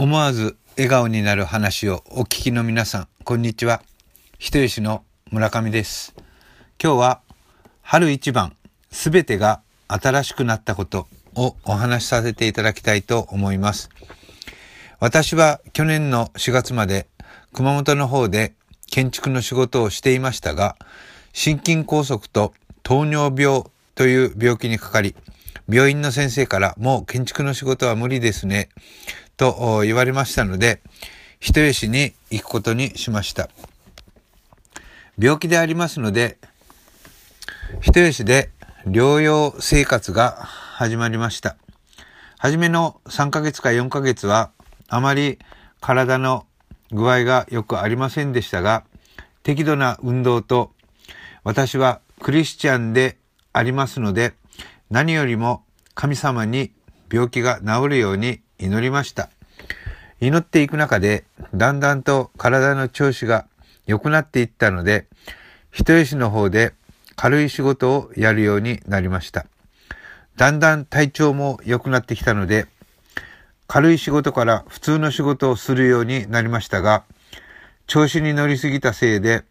思わず笑顔になる話をお聞きの皆さん、こんにちは。人吉の村上です。今日は春一番すべてが新しくなったことをお話しさせていただきたいと思います。私は去年の4月まで熊本の方で建築の仕事をしていましたが、心筋梗塞と糖尿病という病気にかかり、病院の先生からもう建築の仕事は無理ですね、と言われましたので、人吉に行くことにしました。病気でありますので、人吉で療養生活が始まりました。初めの3ヶ月か4ヶ月は、あまり体の具合がよくありませんでしたが、適度な運動と、私はクリスチャンでありますので、何よりも神様に病気が治るように祈りました。祈っていく中で、だんだんと体の調子が良くなっていったので、人吉の方で軽い仕事をやるようになりました。だんだん体調も良くなってきたので、軽い仕事から普通の仕事をするようになりましたが、調子に乗りすぎたせいで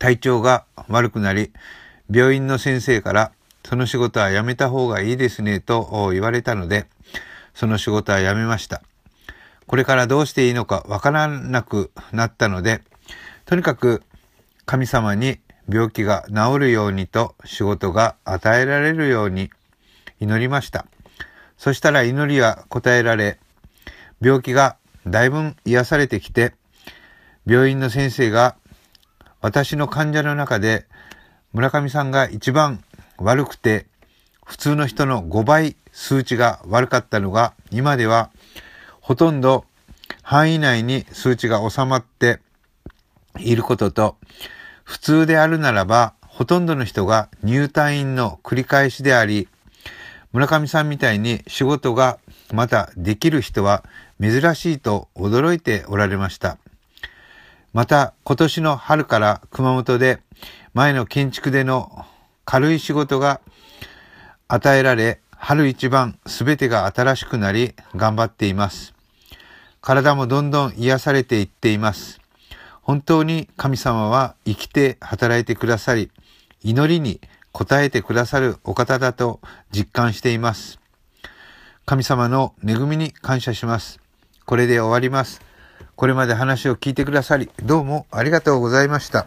体調が悪くなり、病院の先生からその仕事はやめた方がいいですねと言われたので、その仕事はやめました。これからどうしていいのかわからなくなったので、とにかく神様に病気が治るようにと仕事が与えられるように祈りました。そしたら祈りは答えられ、病気がだいぶ癒されてきて、病院の先生が私の患者の中で村上さんが一番悪くて、普通の人の5倍数値が悪かったのが、今ではほとんど範囲内に数値が収まっていることと、普通であるならば、ほとんどの人が入退院の繰り返しであり、村上さんみたいに仕事がまたできる人は珍しいと驚いておられました。また今年の春から熊本で前の建築での軽い仕事が与えられ、春一番すべてが新しくなり頑張っています。体もどんどん癒されていっています。本当に神様は生きて働いてくださり、祈りに応えてくださるお方だと実感しています。神様の恵みに感謝します。これで終わります。これまで話を聞いてくださり、どうもありがとうございました。